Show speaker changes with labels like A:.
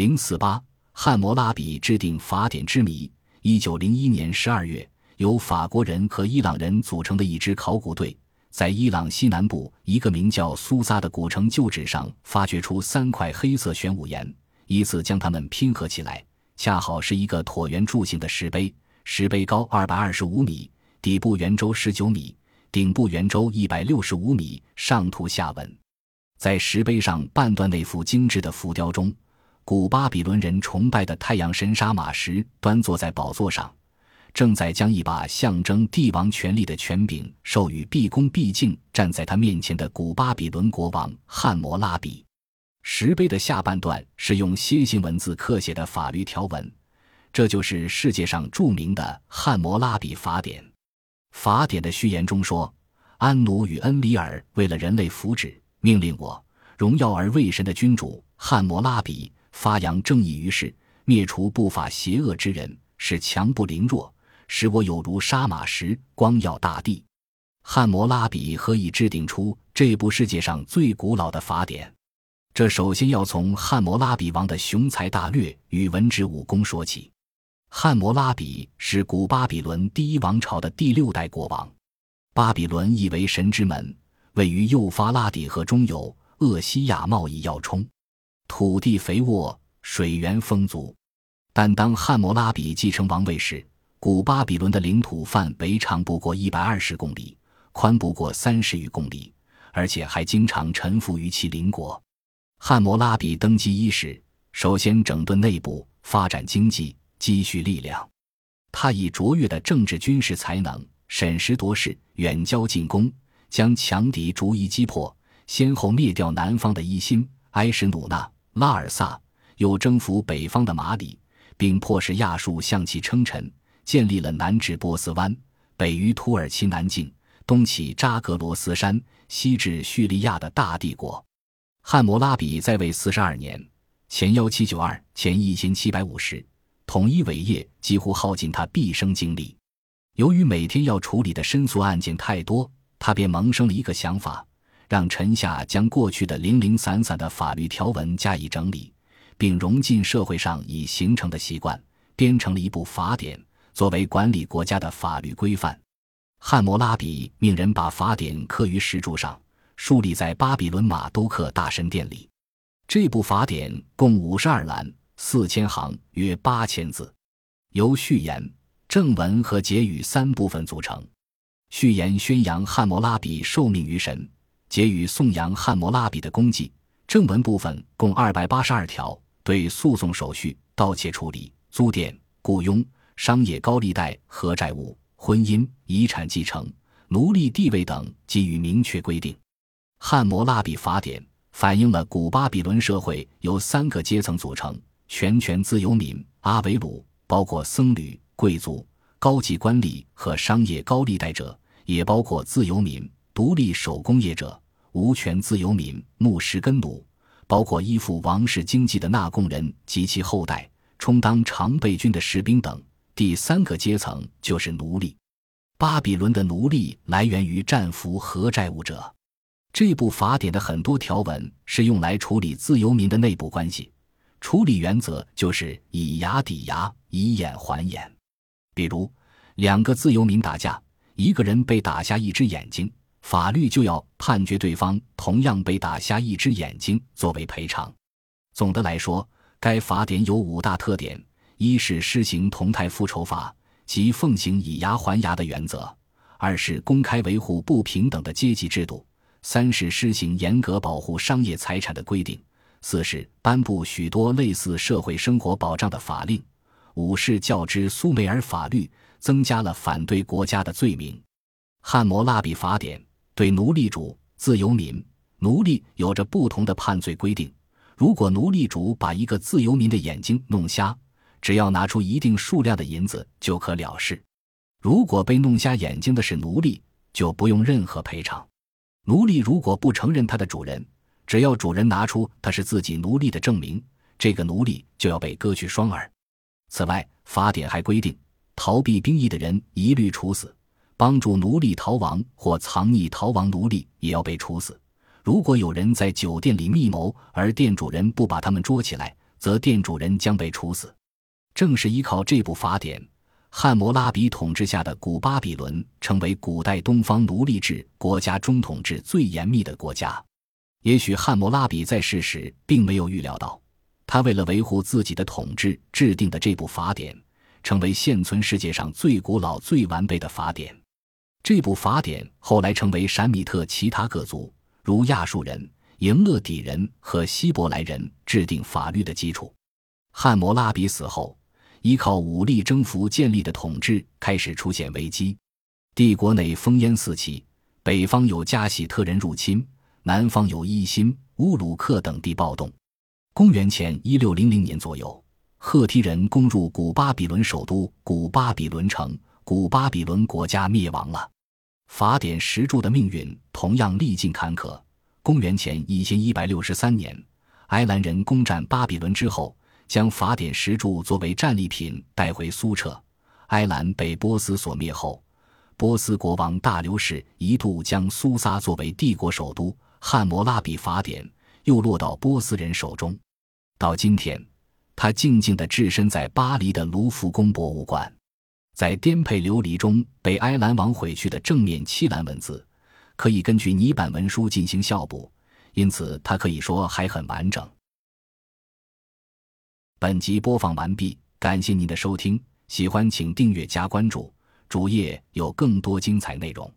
A: 零四八，汉谟拉比制定法典之谜。一九零一年十二月，由法国人和伊朗人组成的一支考古队，在伊朗西南部一个名叫苏萨的古城旧址上发掘出三块黑色玄武岩，依次将它们拼合起来，恰好是一个椭圆柱形的石碑。石碑高二百二十五米，底部圆周十九米，顶部圆周一百六十五米。上图下文，在石碑上半段那幅精致的浮雕中。古巴比伦人崇拜的太阳神沙马什端坐在宝座上，正在将一把象征帝王权力的权柄授予毕恭毕敬站在他面前的古巴比伦国王汉谟拉比。石碑的下半段是用楔形文字刻写的法律条文，这就是世界上著名的汉谟拉比法典。法典的序言中说：“安努与恩里尔为了人类福祉，命令我荣耀而为神的君主汉谟拉比。”发扬正义于世，灭除不法邪恶之人，使强不凌弱，使我有如杀马石，光耀大地。汉谟拉比何以制定出这部世界上最古老的法典？这首先要从汉谟拉比王的雄才大略与文治武功说起。汉谟拉比是古巴比伦第一王朝的第六代国王。巴比伦亦为神之门，位于幼发拉底河中游，厄西亚贸易要冲。土地肥沃，水源丰足，但当汉谟拉比继承王位时，古巴比伦的领土范围长不过一百二十公里，宽不过三十余公里，而且还经常臣服于其邻国。汉谟拉比登基伊始，首先整顿内部，发展经济，积蓄力量。他以卓越的政治军事才能，审时度势，远交近攻，将强敌逐一击破，先后灭掉南方的伊辛、埃什努纳。拉尔萨又征服北方的马里，并迫使亚述向其称臣，建立了南至波斯湾、北于土耳其南境、东起扎格罗斯山、西至叙利亚的大帝国。汉谟拉比在位四十二年（前幺七九二，前一千七百五十），统一伟业几乎耗尽他毕生精力。由于每天要处理的申诉案件太多，他便萌生了一个想法。让臣下将过去的零零散散的法律条文加以整理，并融进社会上已形成的习惯，编成了一部法典，作为管理国家的法律规范。汉谟拉比命人把法典刻于石柱上，竖立在巴比伦马都克大神殿里。这部法典共五十二栏，四千行，约八千字，由序言、正文和结语三部分组成。序言宣扬汉谟拉比受命于神。结语颂扬汉谟拉比的功绩。正文部分共二百八十二条，对诉讼手续、盗窃处理、租佃、雇佣、商业高利贷和债务、婚姻、遗产继承、奴隶地位等给予明确规定。汉谟拉比法典反映了古巴比伦社会由三个阶层组成：全权自由民阿维鲁，包括僧侣、贵族、高级官吏和商业高利贷者，也包括自由民。独立手工业者、无权自由民、牧师根奴，包括依附王室经济的纳贡人及其后代，充当常备军的士兵等。第三个阶层就是奴隶。巴比伦的奴隶来源于战俘和债务者。这部法典的很多条文是用来处理自由民的内部关系，处理原则就是以牙抵牙，以眼还眼。比如，两个自由民打架，一个人被打瞎一只眼睛。法律就要判决对方同样被打瞎一只眼睛作为赔偿。总的来说，该法典有五大特点：一是施行同态复仇法，即奉行以牙还牙的原则；二是公开维护不平等的阶级制度；三是施行严格保护商业财产的规定；四是颁布许多类似社会生活保障的法令；五是较之苏美尔法律，增加了反对国家的罪名。汉谟拉比法典。对奴隶主、自由民、奴隶有着不同的判罪规定。如果奴隶主把一个自由民的眼睛弄瞎，只要拿出一定数量的银子就可了事。如果被弄瞎眼睛的是奴隶，就不用任何赔偿。奴隶如果不承认他的主人，只要主人拿出他是自己奴隶的证明，这个奴隶就要被割去双耳。此外，法典还规定，逃避兵役的人一律处死。帮助奴隶逃亡或藏匿逃亡奴隶也要被处死。如果有人在酒店里密谋，而店主人不把他们捉起来，则店主人将被处死。正是依靠这部法典，汉谟拉比统治下的古巴比伦成为古代东方奴隶制国家中统治最严密的国家。也许汉谟拉比在世时并没有预料到，他为了维护自己的统治制定的这部法典，成为现存世界上最古老、最完备的法典。这部法典后来成为闪米特其他各族，如亚述人、赢勒底人和希伯来人制定法律的基础。汉谟拉比死后，依靠武力征服建立的统治开始出现危机，帝国内烽烟四起，北方有加喜特人入侵。南方有伊辛、乌鲁克等地暴动。公元前一六零零年左右，赫梯人攻入古巴比伦首都古巴比伦城，古巴比伦国家灭亡了。法典石柱的命运同样历尽坎坷。公元前一千一百六十三年，埃兰人攻占巴比伦之后，将法典石柱作为战利品带回苏彻。埃兰被波斯所灭后，波斯国王大流士一度将苏萨作为帝国首都。汉谟拉比法典又落到波斯人手中，到今天，他静静地置身在巴黎的卢浮宫博物馆。在颠沛流离中被埃兰王毁去的正面七兰文字，可以根据泥板文书进行校补，因此它可以说还很完整。本集播放完毕，感谢您的收听，喜欢请订阅加关注，主页有更多精彩内容。